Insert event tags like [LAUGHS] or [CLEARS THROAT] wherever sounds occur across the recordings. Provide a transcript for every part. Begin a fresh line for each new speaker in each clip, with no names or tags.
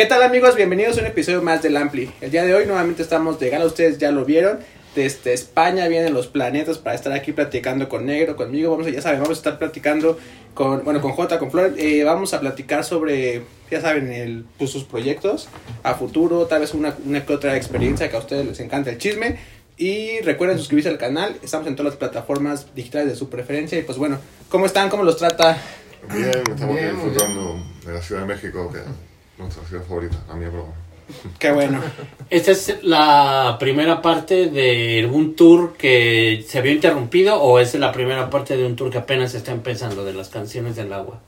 ¿Qué tal amigos? Bienvenidos a un episodio más del Ampli. El día de hoy nuevamente estamos de gala, ustedes ya lo vieron. Desde España vienen los planetas para estar aquí platicando con Negro, conmigo. Vamos a, ya saben, vamos a estar platicando con, bueno, con Jota, con Flor. Eh, vamos a platicar sobre, ya saben, el, pues, sus proyectos a futuro, tal vez una, una que otra experiencia que a ustedes les encanta el chisme. Y recuerden suscribirse al canal, estamos en todas las plataformas digitales de su preferencia. Y pues bueno, ¿cómo están? ¿Cómo los trata?
Bien, estamos
Bien,
disfrutando de la Ciudad de México, que nuestra ciudad favorita, a mí por
Qué bueno.
¿Esta es la primera parte de un tour que se había interrumpido o es la primera parte de un tour que apenas está empezando de las canciones del agua?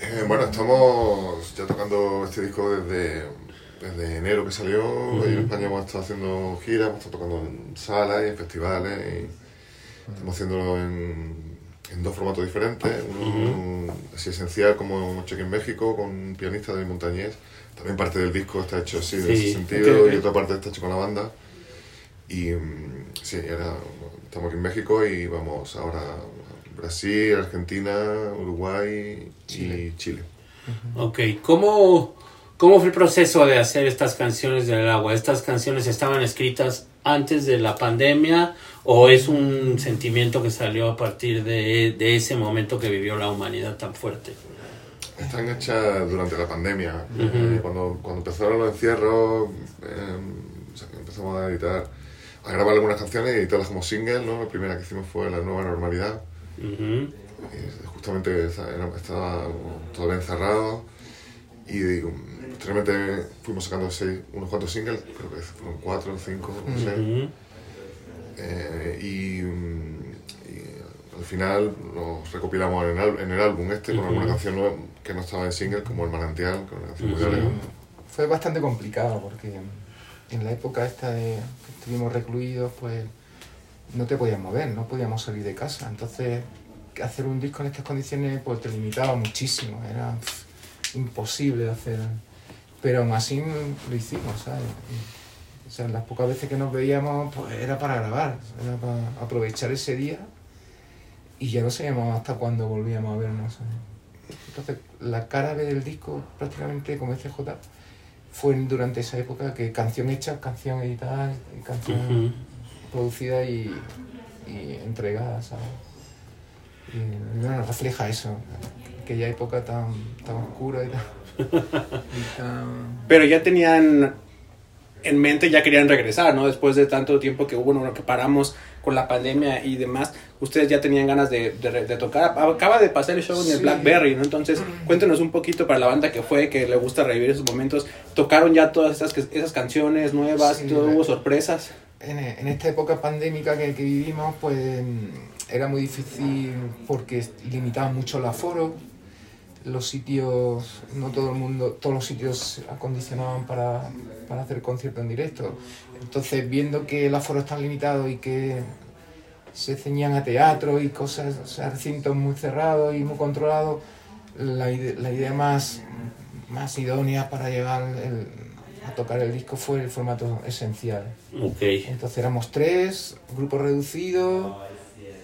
Eh, bueno, estamos ya tocando este disco desde, desde enero que salió. y en España hemos estado haciendo giras, hemos estado tocando en salas y en festivales. Y estamos haciéndolo en, en dos formatos diferentes. Uno así esencial como Cheque en México, con un pianista de Montañés. También parte del disco está hecho así,
Sí,
ese sentido,
ok, ok.
y otra parte está hecho con la banda. Y mm, sí, ahora estamos aquí en México y vamos ahora a Brasil, Argentina, Uruguay y Chile.
Ok, ¿cómo, ¿cómo fue el proceso de hacer estas canciones del agua? ¿Estas canciones estaban escritas antes de la pandemia o es un sentimiento que salió a partir de, de ese momento que vivió la humanidad tan fuerte?
Están hechas durante la pandemia. Eh, cuando, cuando empezaron los encierros, eh, que empezamos a editar, a grabar algunas canciones y editarlas como single. ¿no? La primera que hicimos fue La Nueva Normalidad. Y justamente estaba todavía encerrado. Y um, posteriormente fuimos sacando seis- unos cuantos singles, creo que fueron cuatro cinco, no sé. Eh, y, mm, y al final los recopilamos en el, al- en el álbum este con alguna canción nueva que no estaba en single, como El Manantial, que una canción muy.
Fue bastante complicado porque en la época esta de que estuvimos recluidos, pues no te podías mover, no podíamos salir de casa. Entonces, hacer un disco en estas condiciones pues te limitaba muchísimo, era imposible hacer. Pero aún así lo hicimos, ¿sabes? Y, o sea, las pocas veces que nos veíamos, pues era para grabar, era para aprovechar ese día y ya no sabíamos hasta cuándo volvíamos a vernos. Entonces, la cara B del disco, prácticamente, como dice J, fue durante esa época que canción hecha, canción editada, canción producida y, y entregada, ¿sabes? Y bueno, refleja eso, aquella época tan, tan oscura y tan... y tan-
Pero ya tenían en mente, ya querían regresar, ¿no? Después de tanto tiempo que hubo, bueno, que paramos con la pandemia y demás, ustedes ya tenían ganas de, de- de tocar. Acaba de pasar el show en el
Sí.
Blackberry, ¿no? Entonces, cuéntenos un poquito para la banda que fue, que le gusta revivir esos momentos. ¿Tocaron ya todas esas, esas canciones nuevas?
Sí,
¿Todo hubo sorpresas?
en, en esta época pandémica que, que vivimos, pues era muy difícil porque limitaban mucho el aforo. Los sitios, no todo el mundo, todos los sitios se acondicionaban para, para hacer conciertos en directo. Entonces, viendo que el aforo está limitado y que se ceñían a teatro y cosas, o sea, recintos muy cerrados y muy controlados, la, ide- la idea más, más idónea para llegar el- a tocar el disco fue el formato esencial.
Ok.
Entonces éramos tres, grupo reducido,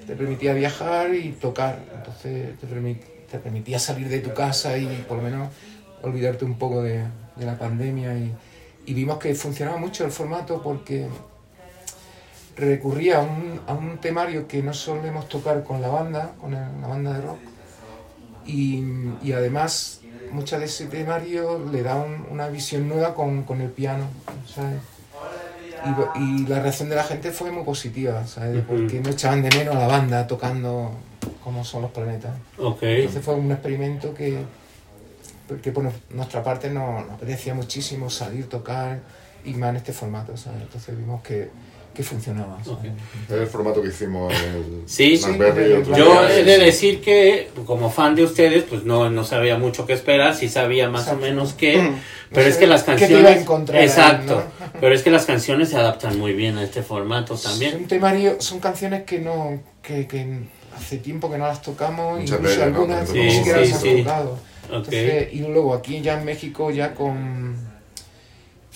te permitía viajar y tocar. Entonces te, permi- te permitía salir de tu casa y por lo menos olvidarte un poco de, de la pandemia. Y, y vimos que funcionaba mucho el formato porque recurría a un, a un temario que no solemos tocar con la banda, con la banda de rock. Y, y además muchas de ese temario le da un- una visión nueva con, con el piano, ¿sabes? Y, y la reacción de la gente fue muy positiva, ¿sabes? Porque no echaban de menos a la banda tocando como son los planetas.
Ok.
Entonces fue un experimento que, que por nuestra parte nos, nos apetecía muchísimo salir, tocar y más en este formato, ¿sabes? Entonces vimos que, que funcionaba.
Es el formato que hicimos en el
Sí, sí, Yo he de decir que como fan de ustedes, pues no, no sabía mucho qué esperar, sí sabía más o menos qué,
Mm.
pero
No
es que las canciones... Exacto,
¿no?
pero es que las canciones se adaptan muy bien a este formato
Son,
también.
temario, son canciones que no que, que hace tiempo que no las tocamos,
Muchas
incluso
¿no?
algunas
Sí,
ni siquiera
sí,
las
sí.
han tocado. Entonces, y luego aquí ya en México ya con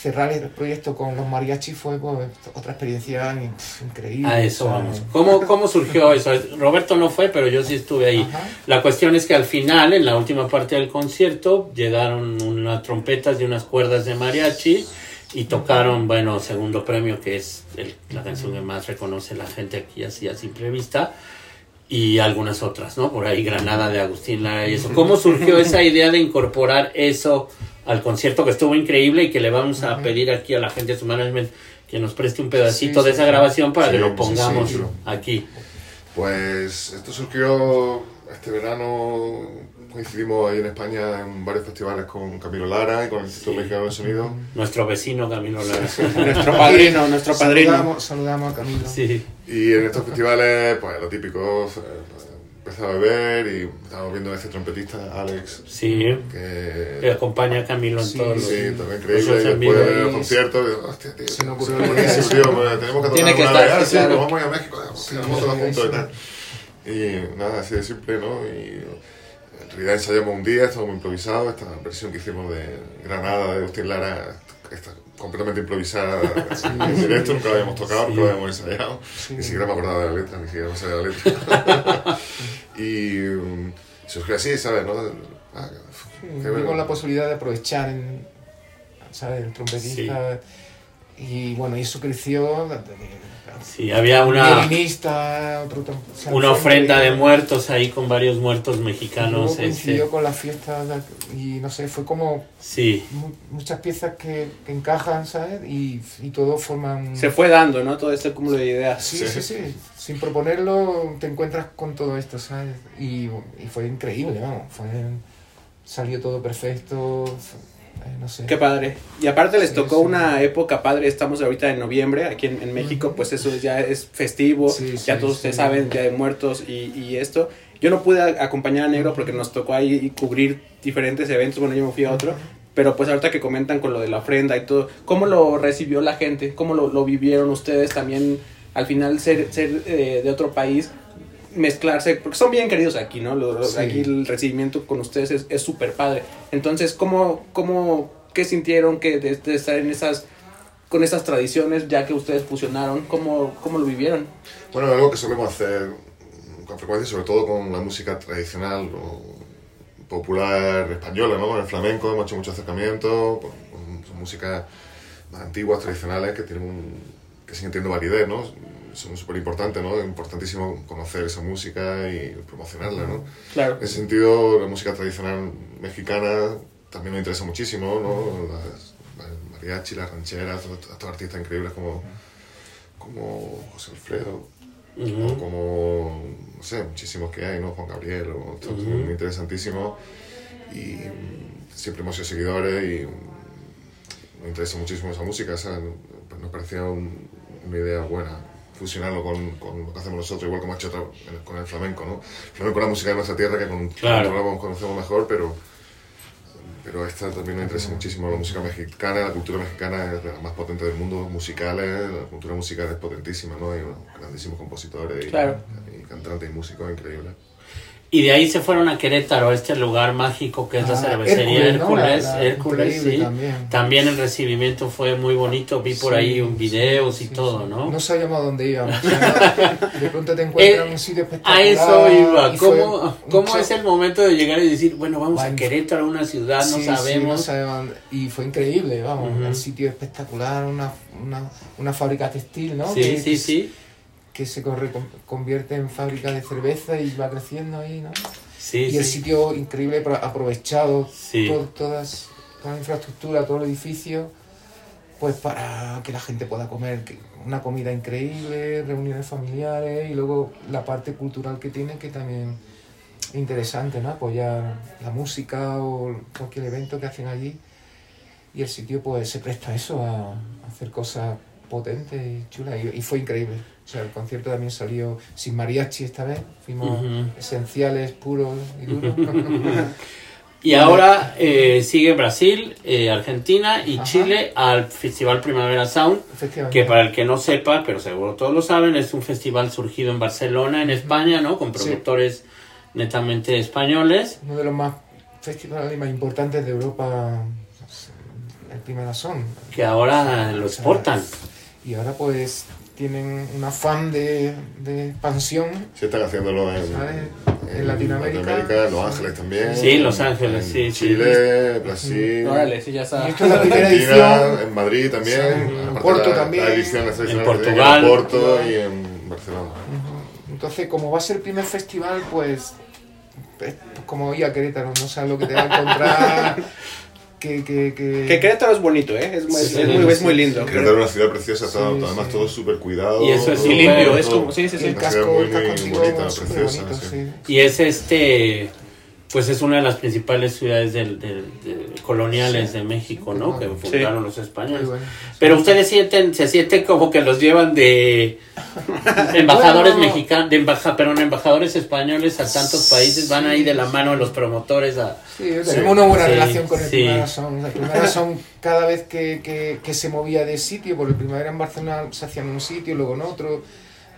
cerrar el proyecto con los mariachis fue pues, otra experiencia in- increíble.
A eso vamos. ¿Cómo, ¿Cómo surgió [LAUGHS] eso? Roberto no fue, pero yo sí estuve ahí.
Ajá.
La cuestión es que al final, en la última parte del concierto, llegaron unas trompetas y unas cuerdas de mariachi y tocaron, bueno, segundo premio, que es el- la canción que más reconoce la gente aquí así a simple vista, y algunas otras, ¿no? Por ahí Granada de Agustín Lara y eso. ¿Cómo surgió [LAUGHS] esa idea de incorporar eso al concierto que estuvo increíble y que le vamos a pedir aquí a la gente de su management que nos preste un pedacito
Sí,
de
sí,
esa
sí.
grabación para
Sí,
que lo
sí, sí,
pongamos
sí.
aquí?
Pues esto surgió este verano, coincidimos ahí en España en varios festivales con Camilo Lara y con el Instituto
Sí.
Mexicano de Sonido.
Nuestro vecino Camilo Lara. [LAUGHS]
Nuestro padrino, nuestro padrino.
Saludamos, saludamos a Camilo.
Sí.
Y en estos festivales, pues lo típico, eh, empezaba a beber y estábamos viendo a ese trompetista, Alex,
Sí,
que...
que acompaña a Camilo en
Sí,
todos los...
Sí, también
los
increíble. Y después de los conciertos, digo, hostia, tío.
Se me ocurrió idea
buenísimo, tío, pues, tenemos que
Tiene
tocar
que
una
estar,
vez,
sí,
nos vamos a ir a México,
Sí,
vamos todos
sí,
juntos y tal. Y nada, así de simple, ¿no? Y en realidad ensayamos un día, estábamos improvisados, esta versión que hicimos de Granada, de Agustín Lara, está completamente improvisada [LAUGHS] en directo, nunca la habíamos tocado, nunca la habíamos ensayado, ni siquiera me acordaba de la letra, ni siquiera me sabía la letra. [LAUGHS] y um, surgió así, ¿sabes? ¿no? Ah, qué
vimos
bueno.
la posibilidad de aprovechar en, ¿sabes? el trompetista. Y bueno, y eso creció.
Sí, había una,
Violinista, otro trom- o sea,
una ofrenda de
increíble.
muertos ahí con varios muertos mexicanos.
coincidió
Este,
con las fiestas y no sé, fue como
sí,
mu- muchas piezas que, que encajan, ¿sabes? Y, y todo forman...
Se fue dando, ¿no? Todo este cúmulo de ideas.
Sí,
Sí.
sí, sí. Sin proponerlo te encuentras con todo esto, ¿sabes? Y, y fue increíble, vamos. Fue, salió todo perfecto. fue- no sé.
Qué padre. Y aparte les
Sí,
tocó
sí.
una época padre, estamos ahorita en noviembre, aquí en, en México, pues eso ya es festivo,
Sí,
ya todos ustedes saben, Día de Muertos y, y esto. Yo no pude acompañar a Negro porque nos tocó ahí cubrir diferentes eventos, bueno, yo me fui a otro, pero pues ahorita que comentan con lo de la ofrenda y todo, ¿cómo lo recibió la gente? ¿Cómo lo, lo vivieron ustedes también al final ser, ser eh, de otro país? Mezclarse, porque son bien queridos aquí, ¿no? Lo- lo-
Sí.
Aquí el recibimiento con ustedes es- súper padre. Entonces, ¿cómo, cómo, qué sintieron que de, de estar en esas, con esas tradiciones, ya que ustedes fusionaron, cómo, cómo lo vivieron?
Bueno, algo que solemos hacer con frecuencia, sobre todo con la música tradicional o popular española, ¿no? Con el flamenco hemos hecho mucho acercamiento, con, con- son músicas más antiguas, tradicionales, que tienen un, que siguen teniendo validez, ¿no? Son súper importantes, ¿no? Es importantísimo conocer esa música y promocionarla, ¿no?
Claro.
En ese sentido, la música tradicional mexicana también nos interesa muchísimo, ¿no? Las, las mariachi, las rancheras, todos estos artistas increíbles como, como José Alfredo, o
Ujú.
como, no sé, muchísimos que hay, ¿no? Juan Gabriel, o, todos
Ujú.
muy interesantísimos. Y mm, siempre hemos sido seguidores y mm, nos interesa muchísimo esa música, ¿sabes? Pues nos parecía un- una idea buena fusionarlo con, con lo que hacemos nosotros, igual como ha hecho otra- con el flamenco, ¿no? El flamenco es la música de nuestra tierra que con
Claro.
con conocemos mejor, pero pero esta también nos interesa muchísimo la música mexicana, la cultura mexicana es las más potentes del mundo, musicales, la cultura musical es potentísima, ¿no? Hay unos grandísimos compositores y,
Claro.
y cantantes y músicos increíbles.
Y de ahí se fueron a Querétaro, este lugar mágico que es la
Ah,
cervecería
Hércules,
Hércules. sí.
también.
También el recibimiento fue muy bonito, vi por
Sí,
ahí un videos y
sí,
todo,
sí.
¿no?
No sabíamos a dónde íbamos. [LAUGHS] de pronto te encuentras en un sitio espectacular.
A eso iba.
y
¿Cómo,
un
cómo es el momento de llegar y decir, bueno, vamos a. Querétaro, una ciudad, no sabemos?
no sabemos. Y fue increíble, vamos. El sitio espectacular, una, una, una fábrica textil, ¿no?
Sí,
que,
sí, sí.
Que se corre- convierte en fábrica de cerveza y va creciendo ahí, ¿no?
Sí,
y el sitio increíble, pro- aprovechado,
Sí.
to- todas, toda la infraestructura, todo el edificio, pues para que la gente pueda comer una comida increíble, reuniones familiares y luego la parte cultural que tiene que también es interesante, ¿no? Apoyar la música o cualquier evento que hacen allí y el sitio pues se presta a eso, a hacer cosas potentes y chulas y, y fue increíble. O sea, el concierto también salió sin mariachi esta vez, fuimos esenciales, puros y duros. [LAUGHS]
Y ahora eh, sigue Brasil, eh, Argentina y
Ajá.
Chile al Festival Primavera Sound, que para el que no sepa, pero seguro todos lo saben, es un festival surgido en Barcelona, en España, ¿no? Con
Sí.
productores netamente españoles.
Uno de los más festivales más importantes de Europa, el Primera Son.
Que ahora lo exportan.
Y ahora pues tienen un afán de, de expansión.
Sí, están haciéndolo en,
¿sabes? En Latinoamérica.
en Los Ángeles también.
Sí, Los Ángeles,
en
sí, sí.
Chile, Brasil.
Órale, sí, ya está.
esto es la primera
Argentina,
edición.
en Madrid también.
Sí, en Porto
la-
también.
La edición la
En Portugal.
En Porto y en Barcelona.
Ujú. Entonces, como va a ser el primer festival, pues es como ir a Querétaro, no sabes lo que te va a encontrar. [LAUGHS] que, que, que...
Que Querétaro es bonito, ¿eh? Es muy,
Sí,
es muy, es muy
sí,
lindo.
Querétaro es una ciudad preciosa, todo,
Sí,
además
sí.
todo súper cuidado.
Y eso es
limpio, es como, sí, sí, sí.
el casco,
muy,
el casco
muy bonita, preciosa,
bonito,
sí.
sí.
Y es este, pues es una de las principales ciudades del, del- del- coloniales
Sí.
de México,
Sí,
¿no? Que fundaron los españoles.
bueno.
Pero ustedes sienten, se sienten como que los llevan de [LAUGHS] embajadores
Bueno.
mexicanos, de embaja, perdón, embajadores españoles a tantos países, van ahí de la mano de los promotores a...
Sí, tenemos una buena
Sí,
relación con el
sí.
Primera Son. El Primera [LAUGHS] Son, cada vez que, que, que se movía de sitio, porque el Primera en Barcelona se hacía en un sitio, luego en otro.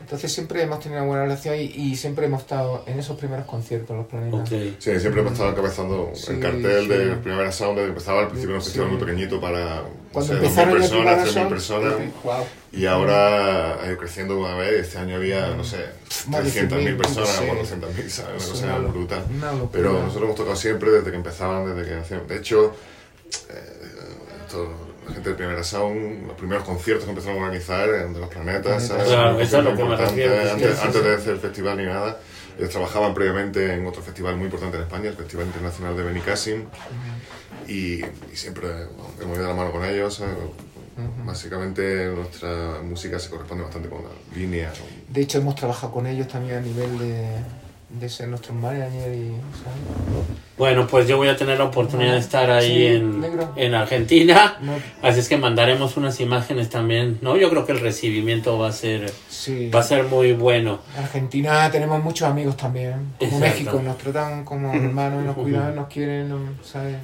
Entonces siempre hemos tenido una buena relación y, y siempre hemos estado en esos primeros conciertos, los planetas.
Sí, siempre hemos estado encabezando
Sí,
el cartel
sí.
de Primavera Sound, que empezaba al principio un festival muy pequeñito para no
Cuando
sé, 2.000
empezaron el
personas,
Primavera
3.000
Sound,
personas.
sí.
Wow.
Y ahora ha ido creciendo una vez. Este año había, no sé,
Más de
300.000
100.000,
personas
sí.
o 400.000, ¿sabes? Una cosa brutal. Pero nosotros hemos tocado siempre desde que empezaban, desde que hacíamos. De hecho, eh, esto, la gente de Primera Sound, los primeros conciertos que empezaron a organizar de los planetas, ¿sabes?
Claro, eso es lo que me refiero,
Antes, de hacer el festival ni nada. Ellos trabajaban previamente en otro festival muy importante en España, el Festival Internacional de Benicassim, y, y siempre bueno, hemos ido de la mano con ellos. Básicamente nuestra música se corresponde bastante con la línea.
De hecho, hemos trabajado con ellos también a nivel de, de ser nuestros managers y. ¿sabes?
Bueno, pues yo voy a tener la oportunidad de estar ahí
Sí,
en, en Argentina,
No,
así es que mandaremos unas imágenes también, ¿no? Yo creo que el recibimiento va a ser,
sí.
va a ser muy bueno.
En Argentina tenemos muchos amigos también, como. México, nos tratan como [LAUGHS] hermanos, nos cuidan, nos quieren, ¿sabes?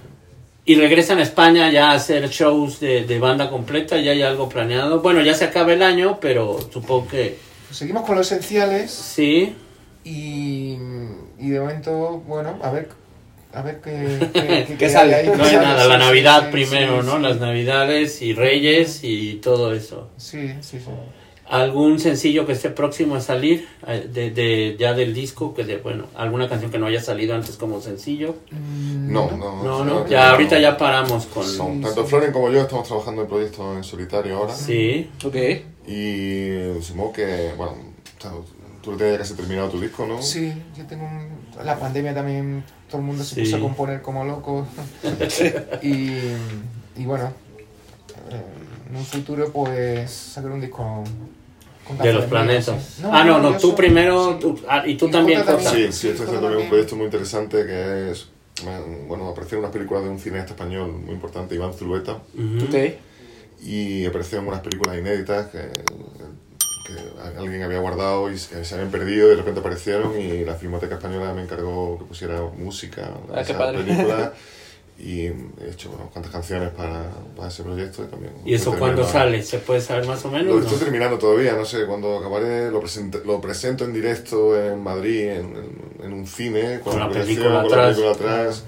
Y regresan a España ya a hacer shows de, de banda completa, ya hay algo planeado. Bueno, ya se acaba el año, pero supongo que
Seguimos con los esenciales
sí.
Y, y de momento, bueno, a ver, a ver qué, [LAUGHS] qué,
¿Qué
qué
sale?
hay ahí.
No hay nada, la Navidad
sí,
primero,
sí,
¿no?
sí.
Las Navidades y Reyes y todo eso.
Sí, sí, sí.
¿Algún sencillo que esté próximo a salir eh, de, de- ya del disco? que de, Bueno, alguna canción que no haya salido antes como sencillo.
Mm,
No, no,
No, no,
no,
ya
no.
ahorita ya paramos con...
No,
Sí,
tanto
sí.
Floren como yo estamos trabajando en proyectos en solitario ahora.
Sí,
Ok.
Y supongo que, bueno, tú tienes casi terminado tu disco, ¿no?
Sí, yo tengo un... La pandemia también, todo el mundo se
Sí.
puso a componer como loco. [LAUGHS] y, y bueno, en un futuro pues sacar un disco con
de los planetas.
sí.
ah, no, no, tú
soy-
primero
sí.
tú- ah, y tú
Y
también,
Jota también.
Sí, sí,
Todo
haciendo también un proyecto muy interesante que es, bueno, aparecieron unas películas de un cineasta español muy importante, Iván Zulueta,
Ujú.
Ok.
y aparecieron unas películas inéditas que, que alguien había guardado y se, se habían perdido y de repente aparecieron y la Filmoteca Española me encargó que pusiera música a
Ah,
esa
padre.
película [LAUGHS] y he hecho unas cuantas canciones para, para ese proyecto y también...
¿Y eso cuándo sale? ¿Se puede saber más o menos?
Lo
no?
estoy terminando todavía, no sé, cuando acabaré lo, presente- lo presento en directo en Madrid, en, en- en un cine,
Con la película
con
atrás.
la película atrás,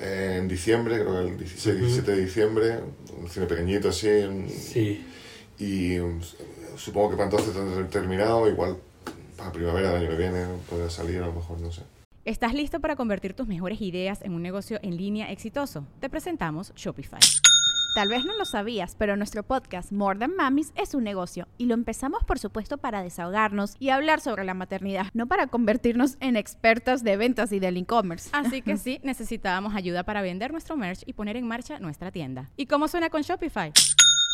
eh, en diciembre, creo que el 16,
Ujú.
17 de diciembre, un cine pequeñito así, en-
Sí.
y supongo que para entonces tendré terminado, igual para primavera del año que viene puede salir, a lo mejor, no sé.
¿Estás listo para convertir tus mejores ideas en un negocio en línea exitoso? Te presentamos Shopify.
Tal vez no lo sabías, pero nuestro podcast More Than Mamis es un negocio y lo empezamos por supuesto para desahogarnos y hablar sobre la maternidad, no para convertirnos en expertas de ventas y del e-commerce.
Así que [LAUGHS] sí, necesitábamos ayuda para vender nuestro merch y poner en marcha nuestra tienda. ¿Y cómo suena con Shopify?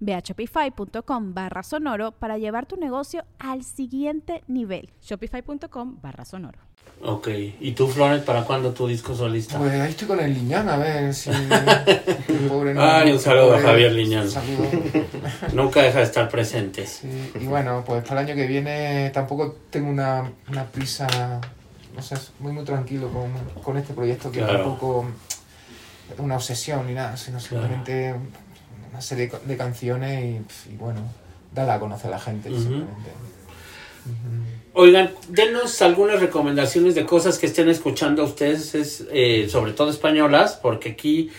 Ve a shopify.com barra sonoro para llevar tu negocio al siguiente nivel.
Shopify.com barra sonoro.
Ok. ¿Y tú, Florent, para cuándo tu disco solista?
Pues ahí estoy con el Liñán, a ver si... [LAUGHS] pobre
Ay, un saludo a Javier Liñán.
un saludo. [LAUGHS]
Nunca deja de estar presente.
Sí, y bueno, pues para el año que viene tampoco tengo una, una prisa, no sé, muy muy tranquilo con, con este proyecto que
Claro.
tampoco es una obsesión ni nada, sino simplemente serie de, canciones y, bueno, darla a conocer a la gente simplemente.
Oigan, denos algunas recomendaciones de cosas que estén escuchando ustedes, es, eh, sobre todo españolas, porque aquí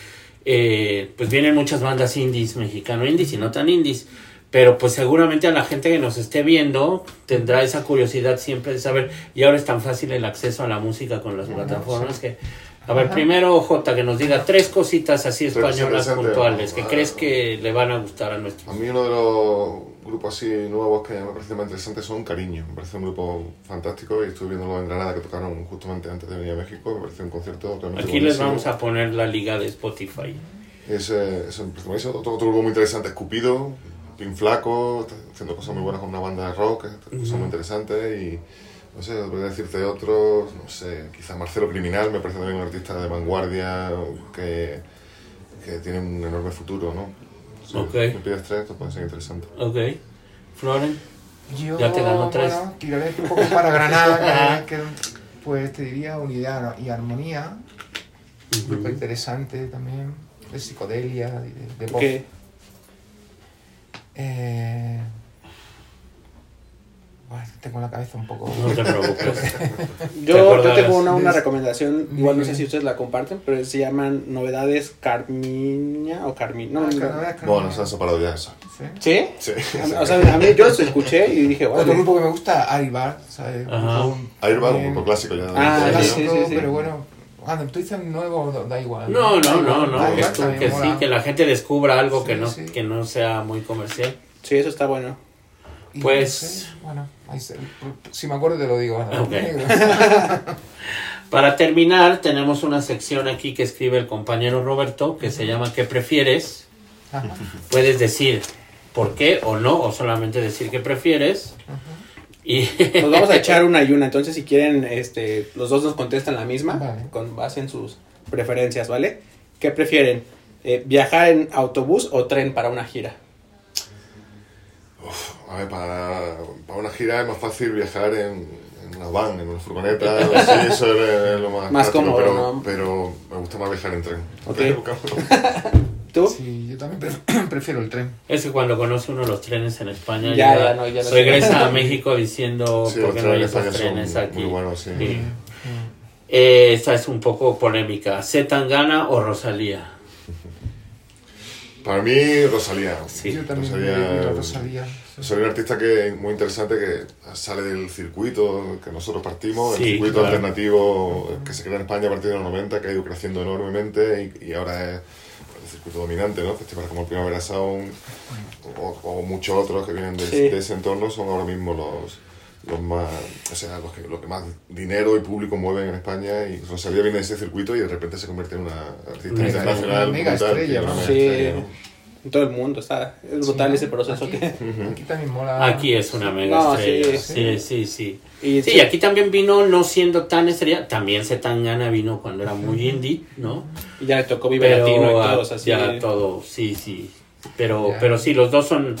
eh, pues vienen muchas bandas indies, mexicano indies y no tan indies, pero pues seguramente a la gente que nos esté viendo tendrá esa curiosidad siempre de saber, y ahora es tan fácil el acceso a la música con las plataformas que... A ver,
Ajá.
primero Jota, que nos diga tres cositas así españolas puntuales que
Ah.
crees que le van a gustar a nuestros...
A mí uno de los grupos así nuevos que me parece más interesante son Cariño. Me parece un grupo fantástico y estuve viéndolo en Granada que tocaron justamente antes de venir a México. Me parece un concierto realmente
Aquí les
buenísimo.
vamos a poner la liga de Spotify.
Es, eh, es. Otro, otro grupo muy interesante es Cupido, Pin Flaco, está haciendo cosas muy buenas con una banda de rock, que son muy interesantes y no sé, podría decirte otros, no sé, quizá Marcelo Criminal me parece también un artista de vanguardia que, que tiene un enorme futuro, ¿no? Si
Ok.
me pides tres, esto puede ser interesante.
Ok. Floren.
Yo,
Ya te ganó tres.
bueno, tiraré un poco para Granada, que, pues te diría unidad y armonía, un grupo interesante también, de psicodelia, de, de pop.
Que
Eh, tengo la cabeza un poco...
No te preocupes. [LAUGHS]
Yo, yo
acordarás.
tengo una, una recomendación, igual no sé si ustedes la comparten, pero se llaman Novedades Carmiña o Carmin. No,
Ah,
no.
Carnaval, Carnaval.
Bueno, se han separado ya eso.
Sí.
¿Sí?
Sí.
A O sea, a mí yo lo escuché y dije,
Otro
bueno,
grupo que me gusta, Aribar.
Airbag, un grupo clásico ya.
Ah,
de-
sí, sí, sí.
pero bueno, cuando tú dices nuevo, da- igual.
No, no, no, no.
También
que sí, que la gente descubra algo
Sí,
que no,
sí.
que no sea muy comercial.
sí, eso está bueno.
Y
Pues-
no sé, bueno, ahí se- si me acuerdo te lo digo. [LAUGHS] [LAUGHS]
Para terminar, tenemos una sección aquí que escribe el compañero Roberto que se llama ¿Qué prefieres?
Ajá,
Puedes decir por qué o no, o solamente decir qué prefieres.
ajá.
Y
Nos vamos a [LAUGHS] echar una y una, entonces si quieren, este, los dos nos contestan la misma,
Vale.
con base en sus preferencias, ¿vale? ¿Qué prefieren? Eh, ¿Viajar en autobús o tren para una gira?
A ver, para, para una gira es más fácil viajar en, en una van, en una furgoneta, [LAUGHS] así, eso es lo más,
Más
práctico,
cómodo,
pero,
¿no?
pero me gusta más viajar en tren.
Ok. [LAUGHS] ¿Tú?
Sí, yo también pre- [CLEARS THROAT] prefiero el tren.
es que cuando conoce uno los trenes en España,
Ya,
llega-
ya no, ya no.
regresa a México diciendo
Sí,
por qué no hay esos trenes
son
aquí.
muy buenos, sí.
Sí. Eh, esta es un poco polémica. ¿Z Tangana o Rosalía?
Para mí, Rosalía.
Sí,
yo también
Rosalía-
Rosalía.
Soy un artista que muy interesante que sale del circuito que nosotros partimos,
Sí,
el circuito
claro.
alternativo que se crea en España a partir de los 90, que ha ido creciendo enormemente y, y ahora es el circuito dominante, ¿no? Festivales como el Primavera Sound o, o muchos otros que vienen de,
Sí.
de ese entorno son ahora mismo los, los más, o sea, los que, los que más dinero y público mueven en España y Rosalía viene de ese circuito y de repente se convierte en una artista internacional.
una mega estrella, ¿no?
Sí.
estrella, ¿no?
En todo el mundo, está, es brutal
Sí,
ese proceso
aquí,
que...
Aquí [LAUGHS] también mola.
Aquí es una mega
No,
estrella.
sí,
Sí, sí, sí.
Y
Sí, aquí también vino no siendo tan estrella. También Z Tangana vino cuando era muy indie, ¿no?
y ya le tocó Vive
Pero
Latino y todos así.
ya todo, sí, sí. Pero,
Ya.
pero sí, los dos son,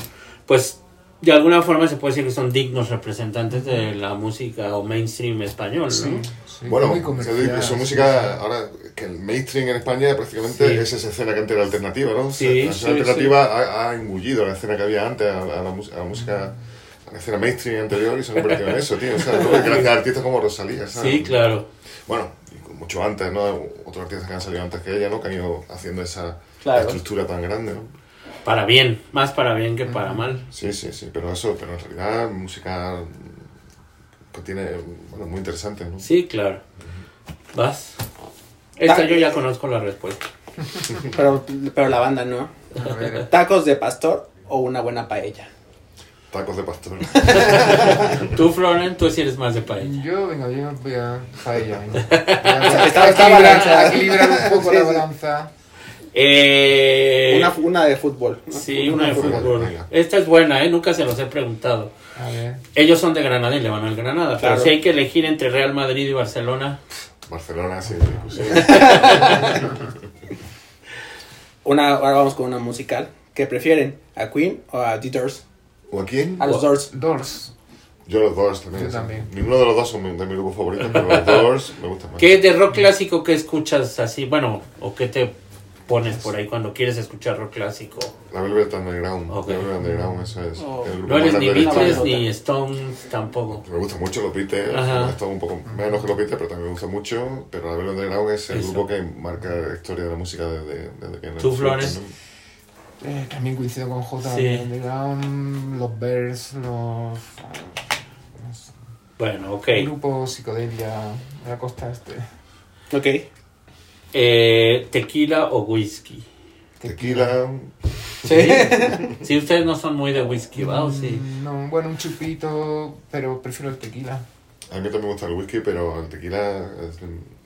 pues, de alguna forma se puede decir que son dignos representantes de la música o mainstream español, ¿no?
Sí, sí,
Bueno, su
sí,
música, ahora que el mainstream en España prácticamente
Sí.
es esa escena que antes era alternativa, ¿no?
Sí,
la escena alternativa ha, ha engullido la escena que había antes, a, a la, a la música, a la escena mainstream anterior y se ha convertido en eso, tío. O sea, [LAUGHS] ¿no? Gracias a artistas como Rosalía, ¿sabes?
Sí, claro.
Bueno, y mucho antes, ¿no? Otros artistas que han salido antes que ella, ¿no? Que han ido haciendo esa
Claro.
estructura tan grande, ¿no?
Para bien, más para bien que para mal.
Sí, sí, sí, pero eso, pero en realidad música que tiene, bueno, muy interesante, ¿no?
Sí, claro. ¿Vas? Esta
Ta-
yo ya conozco la respuesta. [LAUGHS]
Pero, pero la banda no. ¿Tacos de pastor o una buena paella?
Tacos de pastor. [LAUGHS]
Tú, Floren, tú sí eres más de paella.
Yo, venga, yo voy a paella. venga. Voy [LAUGHS] a-
Está- está
equilibrar- un poco
Sí,
la
sí.
Eh,
Una, una de fútbol. ¿no?
Sí, una de
fútbol.
Esta es buena, ¿eh? Nunca se los he preguntado.
A ver.
Ellos son de Granada y le van al Granada.
Claro.
Pero si hay que elegir entre Real Madrid y Barcelona,
Barcelona, discusión. [LAUGHS]
Una, ahora vamos con una musical. ¿Qué prefieren? ¿A Queen o a The Doors?
¿O a quién?
A los Doors.
Doors.
Yo los Doors también.
Yo
sí.
también.
Ninguno de los dos son mi- de mi grupo favorito, pero los [LAUGHS] Doors me gustan más.
¿qué de rock clásico que escuchas así? Bueno, o qué te pones por ahí cuando quieres escuchar rock clásico.
La Velvet Underground. La Velvet Underground, eso es.
Oh.
el grupo
No eres ni Beatles ni Stones tampoco.
Me gustan mucho los Beatles, gustan un poco menos que los Beatles, pero también me gusta mucho. Pero la Velvet Underground es el
Eso.
grupo que marca la historia de la música desde, desde que
¿Tú, Flores?
Eh, también coincido con J.
Sí.
Underground, los Bears, los. los
Bueno, ok.
Grupo psicodelia de la costa este.
Ok.
Eh, ¿Tequila o whisky?
Tequila,
Sí.
Si ustedes no son muy de whisky, ¿va? ¿O sí?
Mm, No, bueno, un chupito, pero prefiero el tequila.
a mí también me gusta el whisky, pero el tequila, es-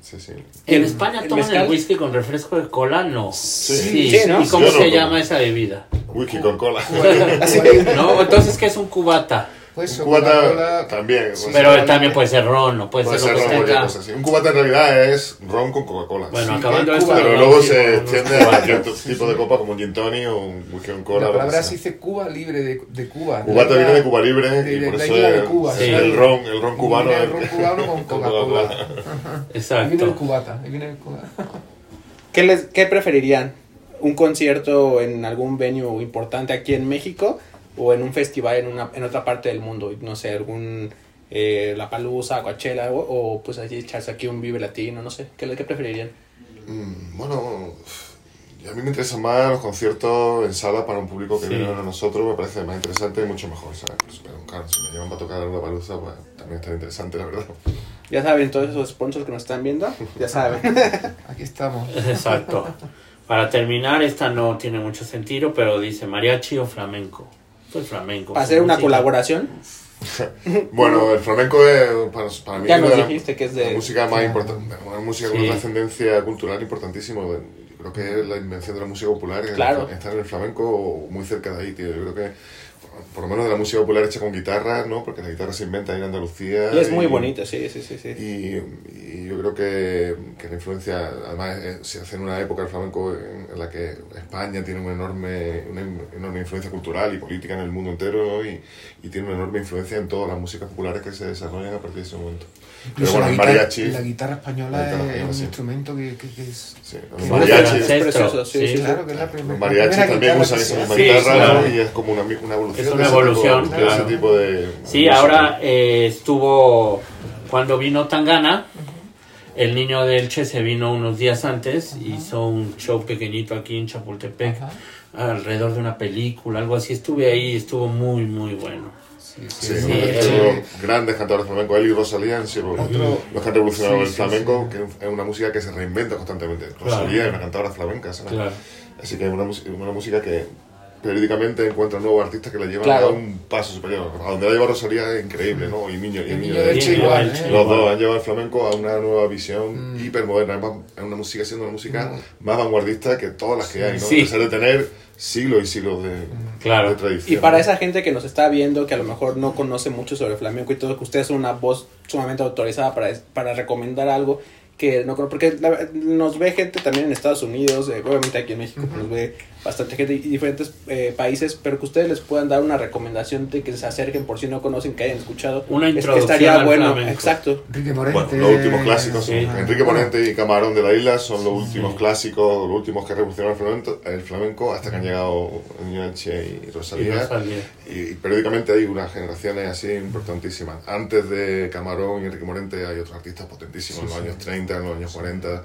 sí, sí.
En
¿El-
España
el
toman
mezcal?
el whisky con refresco de cola, no.
Sí.
Sí, ¿no?
¿Y cómo
Yo no
se
tomo.
llama esa bebida?
Whisky con cola. [LAUGHS]
No, entonces ¿qué es un cubata?
Pues
Un cubata también.
Sí,
sea,
Pero también puede ser ron, no puede,
puede
ser
ser ron, así. Un cubata en realidad es ron con Coca-Cola.
Bueno,
Sí,
acabando.
Cuba,
pero luego se extiende a cualquier tipo de copa como un gin tonic o un whisky con cola.
La palabra se dice Cuba libre de, de Cuba.
Cubata viene de Cuba Libre
de-
y
de
por
la
eso
isla de
es,
Cuba,
es
sí.
el ron, el ron cubano.
El ron cubano con [LAUGHS] Coca-Cola. Ahí viene el
Exacto.
cubata. Ahí viene el cubata.
¿Qué, les, ¿Qué preferirían? ¿Un concierto en algún venue importante aquí en México o en un festival en, una, en otra parte del mundo? No sé, algún eh, La Palusa, Coachella o, o pues allí echarse aquí un Vive Latino, no sé. ¿Qué, qué preferirían?
Mm, Bueno, a mí me interesan más los conciertos en sala para un público que
Sí.
viene a nosotros, me parece más interesante y mucho mejor, ¿sabes? Pues, pero claro, si me llevan para tocar una paluza, pues también está interesante, la verdad.
Ya saben, todos esos sponsors que nos están viendo, ya saben. [LAUGHS]
Aquí estamos.
Exacto. Para terminar, esta no tiene mucho sentido, pero dice mariachi o flamenco. Pues flamenco.
Para hacer una
música.
colaboración, [LAUGHS]
Bueno, el flamenco es para, para mí
Ya
es
nos dijiste que es de-
la música más importante, una música con
Sí.
una trascendencia cultural importantísima. Yo creo que es la invención de la música popular
Claro.
estar en el flamenco muy cerca de ahí, tío. Yo creo que por lo menos de la música popular hecha con guitarra, ¿no? Porque la guitarra se inventa ahí en Andalucía.
y es muy bonito, sí, sí, sí. sí.
Y, y yo creo que, que la influencia, además, eh, se hace en una época el flamenco en, en la que España tiene una enorme, una enorme influencia cultural y política en el mundo entero ¿no? y, y tiene una enorme influencia en todas las músicas populares que se desarrollan a partir de ese momento. Pero bueno,
la, guitarra,
mariachi,
la guitarra española
La guitarra
es
española,
un
sí.
instrumento que, que- que es...
sí, los
es
mariachis,
es precioso, sí,
sí.
sí.
Claro, que es la primera.
los mariachis también
guitarra
usan esa misma guitarra
claro.
y es como una, una evolución.
Es una
de ese
evolución,
tipo, de ese
claro.
tipo de...
Sí,
música.
ahora eh, estuvo cuando vino Tangana. El niño de Elche se vino unos días antes, hizo un show pequeñito aquí en Chapultepec,
Ajá.
alrededor de una película, algo así. Estuve ahí, estuvo muy, muy bueno.
Sí,
Sí,
sí,
grandes cantadores flamencos, él y Rosalía han sido los,
Otro-
los que han revolucionado
Sí,
el
sí,
flamenco,
sí.
que es una música que se reinventa constantemente. Rosalía es una cantadora flamenca, ¿sabes?
Claro.
Así que es una, una música que periódicamente encuentra nuevos artistas que la llevan
Claro.
a un paso superior. A donde la lleva Rosalía es increíble, ¿no? Y Niño, y
El
Niño
niño
de Elche
igual,
igual,
¿eh?
Los dos han llevado el flamenco a una nueva visión
Mm.
hipermoderna. Es una música siendo una música más vanguardista que todas las que hay, ¿no?
Sí.
A pesar de tener siglos y siglos de,
Claro.
de tradición.
Y para esa gente que nos está viendo, que a lo mejor no conoce mucho sobre el flamenco y todo, que ustedes son una voz sumamente autorizada para, para recomendar algo que no porque la- nos ve gente también en Estados Unidos, eh, obviamente aquí en México pues, nos ve bastante gente y diferentes eh, países, pero que ustedes les puedan dar una recomendación de que se acerquen por si no conocen, que hayan escuchado.
Una
es que
introducción
estaría
al
bueno,
flamenco.
exacto.
Enrique Morente.
Bueno, los últimos clásicos
Sí.
Enrique Morente y Camarón de la Isla son los últimos
Sí.
clásicos, los últimos que revolucionaron el flamenco, el flamenco hasta que han llegado Niño Elche y
Y
Rosalía.
Rosalía.
Y, y periódicamente hay unas generaciones así importantísimas. Antes de Camarón y Enrique Morente hay otros artistas potentísimos en los años 30, en los años 40.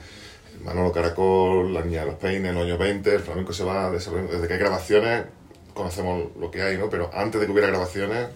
Manolo Caracol, La Niña de los Peines, en los años 20. El flamenco se va desarrollando. Desde que hay grabaciones conocemos lo que hay, ¿no? Pero antes de que hubiera grabaciones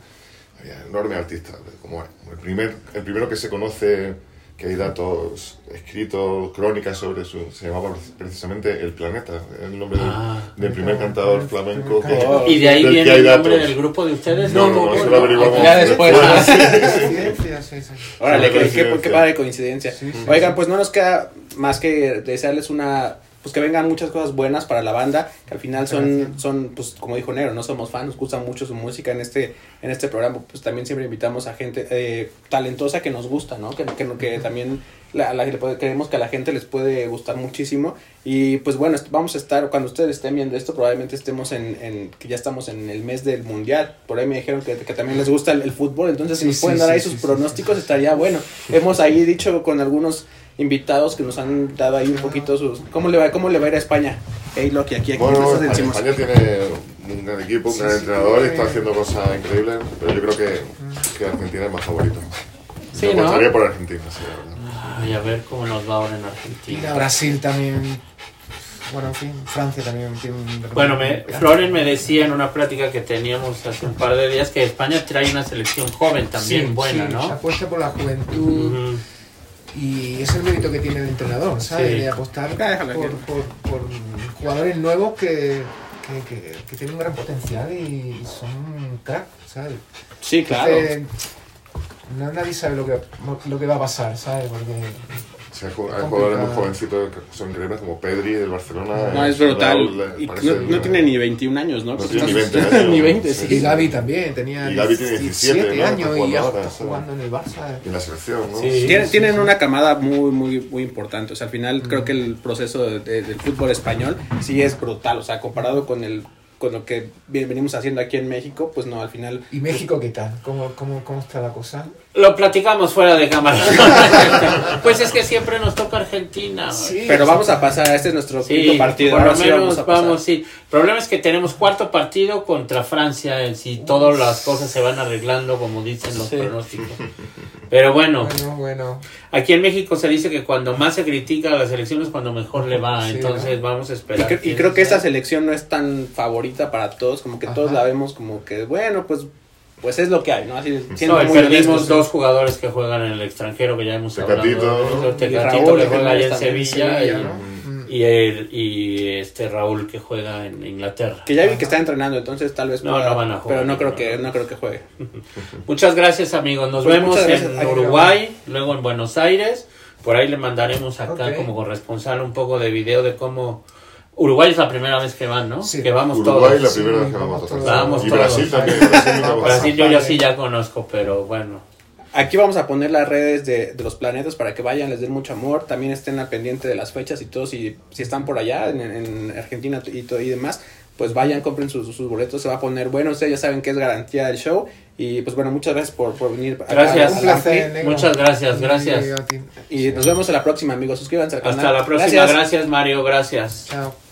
había enormes artistas. Como el, primer, el primero que se conoce, que hay datos escritos, crónicas sobre su... Se llamaba precisamente El Planeta. El nombre del-
Ah.
del, primer cantador flamenco que...
¿Y de ahí viene el nombre
datos.
del grupo de ustedes?
No, no, no, eso lo averiguamos.
Ya después.
Coincidencia, [LAUGHS] sí, sí.
Órale, qué, padre coincidencia.
Sí, sí,
Oigan,
sí.
pues no nos queda más que desearles una pues que vengan muchas cosas buenas para la banda, que al final son,
Gracias.
son pues como dijo Nero, no somos fans, nos gusta mucho su música en este, en este programa, pues también siempre invitamos a gente eh, talentosa que nos gusta, ¿no? Que, que, que también la, la- creemos que a la gente les puede gustar muchísimo y pues bueno, vamos a estar, cuando ustedes estén viendo esto, probablemente estemos en, en que ya estamos en el mes del mundial, por ahí me dijeron que, que también les gusta el, el fútbol, entonces si
Sí,
nos pueden
sí,
dar ahí
sí,
sus
sí, sí,
pronósticos estaría bueno. Hemos ahí dicho con algunos invitados que nos han dado ahí un poquito sus... ¿Cómo le va, cómo le va a ir a España? Hey, Loki, aquí, aquí.
Bueno, España, tiene un gran equipo, un
Sí,
gran
sí,
entrenador,
sí.
está haciendo cosas increíbles, pero yo creo que, que Argentina es más favorito.
Sí,
Yo
¿no?
por Argentina, sí, la verdad.
Ay, a ver cómo nos va ahora en Argentina.
Brasil también. Bueno, en fin, Francia también tiene un.
Bueno, me, Floren me decía en una plática que teníamos hace un par de días que España trae una selección joven también
Sí,
buena,
sí,
¿no?
Apuesta por la juventud.
Ujú.
Y es el mérito que tiene el entrenador, ¿sabes?
Sí.
De apostar por, por, por jugadores nuevos que, que, que, que tienen un gran potencial y son crack, ¿sabes?
Sí, claro.
Entonces, no, nadie sabe lo que, lo que va a pasar, ¿sabes? Porque
Sí, hay, jugadores muy jovencitos que son increíbles, como Pedri del Barcelona.
No,
eh,
es brutal.
Eh,
Y
parece
no, tiene ni 21 años, ¿no?
No
Porque
tiene ni
estás-
20 años. [LAUGHS]
ni 20,
Sí.
sí.
y Gaby también tenía
Y Gaby tiene 17, ¿no? Está
años y ya
ahora,
está jugando en el Barça.
Y en la selección, ¿no?
Sí.
Tienen, tienen una camada muy, muy, muy importante. O sea, al final creo que el proceso de- de- del fútbol español sí es brutal. O sea, comparado con el con lo que venimos haciendo aquí en México, pues no, al final...
¿Y México qué tal? ¿Cómo, cómo, cómo está la cosa?
Lo platicamos fuera de cámara. [LAUGHS] pues es que siempre nos toca Argentina.
Sí.
Pero vamos a pasar, este es nuestro
Sí,
quinto partido.
por lo menos
vamos
vamos,
a
sí. El problema es que tenemos cuarto partido contra Francia, eh, si todas las cosas se van arreglando como dicen los
Sí.
pronósticos. Pero bueno,
Bueno, bueno.
aquí en México se dice que cuando más se critica a las elecciones cuando mejor le va,
Sí,
entonces vamos a
Y,
esperar.
cre- y creo que esta selección no es tan favorita para todos, como que todos la vemos como que, bueno, pues pues es lo que hay, ¿no? Así siendo
No,
muy
perdimos
honestos.
dos jugadores que juegan en el extranjero que ya hemos hablado.
Tecatito,
de
¿no?
Tecatito que juega allá en Sevilla,
Sevilla,
y,
¿no?
Y, el- y este Raúl que juega en Inglaterra.
Que ya vi que está entrenando, entonces tal vez
No,
pueda,
no van a jugar,
pero no creo
no,
que
no.
creo que juegue. [LAUGHS]
Muchas gracias amigos, nos
Pues
vemos en
Ay,
Uruguay, luego en Buenos Aires, por ahí le mandaremos acá como corresponsal un poco de video de cómo Uruguay es la primera vez que van, ¿no?
Sí.
que vamos
Uruguay
todos.
la primera
Sí,
vez que
vamos
vamos
todos.
todos.
Vamos
Y
todos.
Brasil también. [LAUGHS] Brasil
yo ya sí ya conozco, pero bueno.
Aquí vamos a poner las redes de, de los planetas para que vayan, les den mucho amor, también estén al pendiente de las fechas y todo, si, si están por allá en, en Argentina y, todo y demás, pues vayan, compren sus, sus boletos, se va a poner bueno, ustedes ya saben que es garantía del show y pues bueno, muchas gracias por, por venir.
Gracias.
Un placer.
Muchas gracias, gracias.
Y nos vemos en la próxima, amigos, suscríbanse al canal.
Hasta la próxima, gracias Mario, gracias.
Chao.